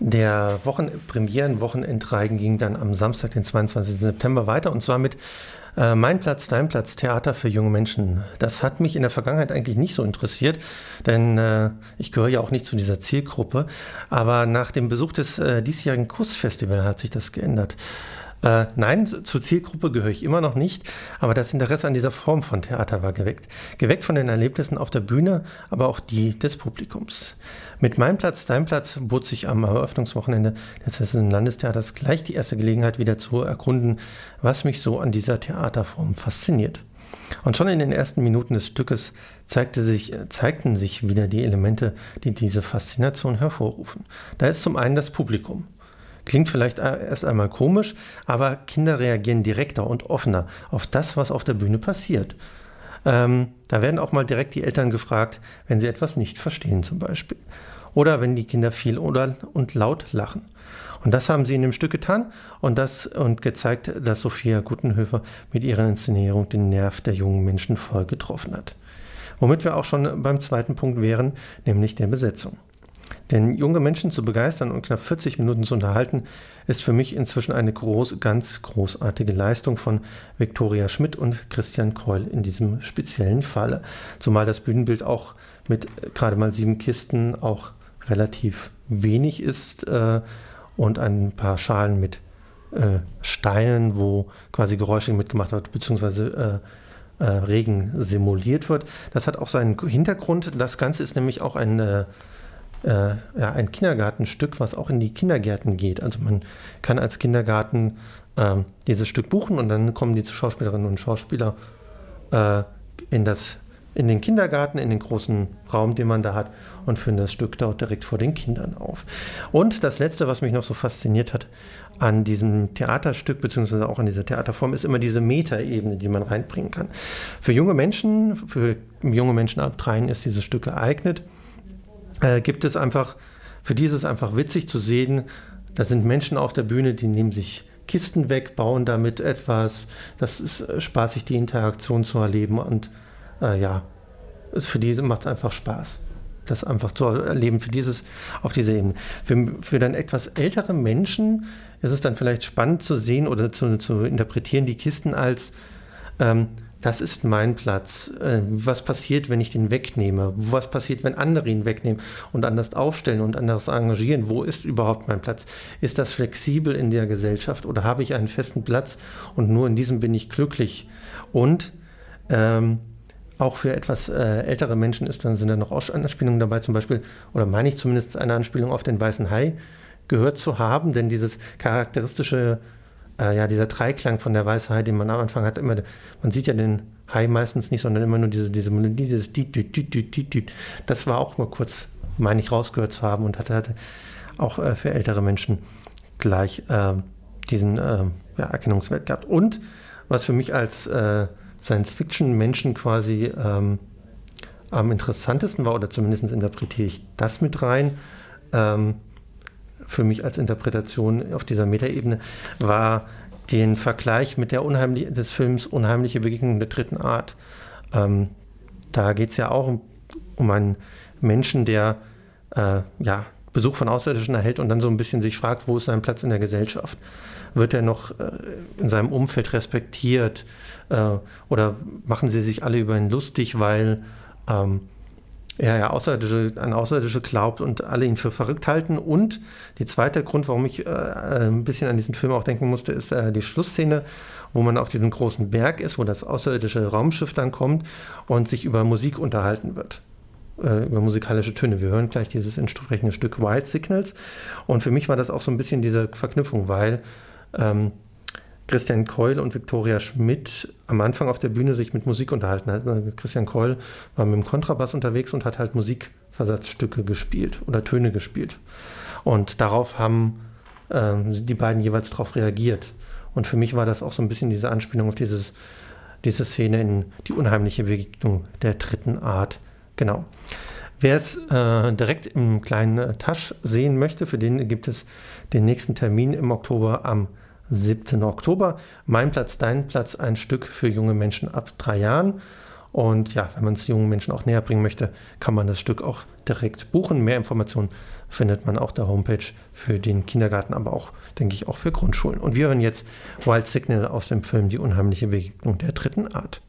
Der Wochenpremieren-Wochenendreigen ging dann am Samstag, den 22. September weiter und zwar mit äh, Mein Platz, Dein Platz, Theater für junge Menschen. Das hat mich in der Vergangenheit eigentlich nicht so interessiert, denn äh, ich gehöre ja auch nicht zu dieser Zielgruppe. Aber nach dem Besuch des äh, diesjährigen Kussfestivals hat sich das geändert. Äh, nein, zur Zielgruppe gehöre ich immer noch nicht, aber das Interesse an dieser Form von Theater war geweckt. Geweckt von den Erlebnissen auf der Bühne, aber auch die des Publikums. Mit Mein Platz, Dein Platz bot sich am Eröffnungswochenende des Hessischen Landestheaters gleich die erste Gelegenheit wieder zu erkunden, was mich so an dieser Theaterform fasziniert. Und schon in den ersten Minuten des Stückes zeigte sich, zeigten sich wieder die Elemente, die diese Faszination hervorrufen. Da ist zum einen das Publikum. Klingt vielleicht erst einmal komisch, aber Kinder reagieren direkter und offener auf das, was auf der Bühne passiert. Ähm, da werden auch mal direkt die Eltern gefragt, wenn sie etwas nicht verstehen zum Beispiel. Oder wenn die Kinder viel oder und laut lachen. Und das haben sie in dem Stück getan und das und gezeigt, dass Sophia Gutenhöfer mit ihrer Inszenierung den Nerv der jungen Menschen voll getroffen hat. Womit wir auch schon beim zweiten Punkt wären, nämlich der Besetzung. Denn junge Menschen zu begeistern und knapp 40 Minuten zu unterhalten, ist für mich inzwischen eine groß, ganz großartige Leistung von Viktoria Schmidt und Christian Keul in diesem speziellen Falle. Zumal das Bühnenbild auch mit gerade mal sieben Kisten auch relativ wenig ist äh, und ein paar Schalen mit äh, Steinen, wo quasi Geräusche mitgemacht wird, beziehungsweise äh, äh, Regen simuliert wird. Das hat auch seinen Hintergrund. Das Ganze ist nämlich auch ein äh, ja, ein Kindergartenstück, was auch in die Kindergärten geht. Also man kann als Kindergarten äh, dieses Stück buchen und dann kommen die Schauspielerinnen und Schauspieler äh, in, das, in den Kindergarten, in den großen Raum, den man da hat und führen das Stück dort direkt vor den Kindern auf. Und das Letzte, was mich noch so fasziniert hat an diesem Theaterstück, beziehungsweise auch an dieser Theaterform, ist immer diese Metaebene, die man reinbringen kann. Für junge Menschen, für junge Menschen ab dreien ist dieses Stück geeignet äh, gibt es einfach, für die ist es einfach witzig zu sehen, da sind Menschen auf der Bühne, die nehmen sich Kisten weg, bauen damit etwas. Das ist äh, spaßig, die Interaktion zu erleben und äh, ja, ist für diese macht es einfach Spaß das einfach zu erleben für dieses, auf dieser Ebene. Für, für dann etwas ältere Menschen ist es dann vielleicht spannend zu sehen oder zu, zu interpretieren, die Kisten als ähm, das ist mein Platz. Äh, was passiert, wenn ich den wegnehme? Was passiert, wenn andere ihn wegnehmen und anders aufstellen und anders engagieren? Wo ist überhaupt mein Platz? Ist das flexibel in der Gesellschaft oder habe ich einen festen Platz und nur in diesem bin ich glücklich? Und ähm, auch für etwas äh, ältere Menschen ist dann, sind da noch Anspielungen dabei, zum Beispiel, oder meine ich zumindest eine Anspielung auf den weißen Hai gehört zu haben, denn dieses charakteristische äh, ja, dieser Dreiklang von der Weisheit, den man am Anfang hat, immer, man sieht ja den Hai meistens nicht, sondern immer nur diese, diese Melodie, dieses Dit, Dit, Dit, Dit, Dit, Dit. Das war auch mal kurz, meine ich, rausgehört zu haben und hatte, hatte auch äh, für ältere Menschen gleich äh, diesen äh, ja, Erkennungswert gehabt. Und was für mich als äh, Science-Fiction-Menschen quasi ähm, am interessantesten war, oder zumindest interpretiere ich das mit rein, ähm, für mich als Interpretation auf dieser Metaebene war den Vergleich mit der unheimlich, des Films Unheimliche Begegnung der dritten Art. Ähm, da geht es ja auch um, um, einen Menschen, der äh, ja, Besuch von Außerirdischen erhält und dann so ein bisschen sich fragt, wo ist sein Platz in der Gesellschaft? Wird er noch äh, in seinem Umfeld respektiert? Äh, oder machen sie sich alle über ihn lustig, weil ähm, er ja Außerirdische, an Außerirdische glaubt und alle ihn für verrückt halten. Und der zweite Grund, warum ich äh, ein bisschen an diesen Film auch denken musste, ist äh, die Schlussszene, wo man auf diesem großen Berg ist, wo das außerirdische Raumschiff dann kommt und sich über Musik unterhalten wird. Äh, über musikalische Töne. Wir hören gleich dieses entsprechende Stück White Signals. Und für mich war das auch so ein bisschen diese Verknüpfung, weil ähm, Christian Keul und Viktoria Schmidt am Anfang auf der Bühne sich mit Musik unterhalten hatten. Christian Keul war mit dem Kontrabass unterwegs und hat halt Musikversatzstücke gespielt oder Töne gespielt. Und darauf haben äh, die beiden jeweils darauf reagiert. Und für mich war das auch so ein bisschen diese Anspielung auf dieses, diese Szene in die unheimliche Begegnung der dritten Art. Genau. Wer es äh, direkt im kleinen Tasch sehen möchte, für den gibt es den nächsten Termin im Oktober am 17. Oktober. Mein Platz, dein Platz, ein Stück für junge Menschen ab drei Jahren. Und ja, wenn man es jungen Menschen auch näher bringen möchte, kann man das Stück auch direkt buchen. Mehr Informationen findet man auf der Homepage für den Kindergarten, aber auch, denke ich, auch für Grundschulen. Und wir hören jetzt Wild Signal aus dem Film Die unheimliche Begegnung der dritten Art.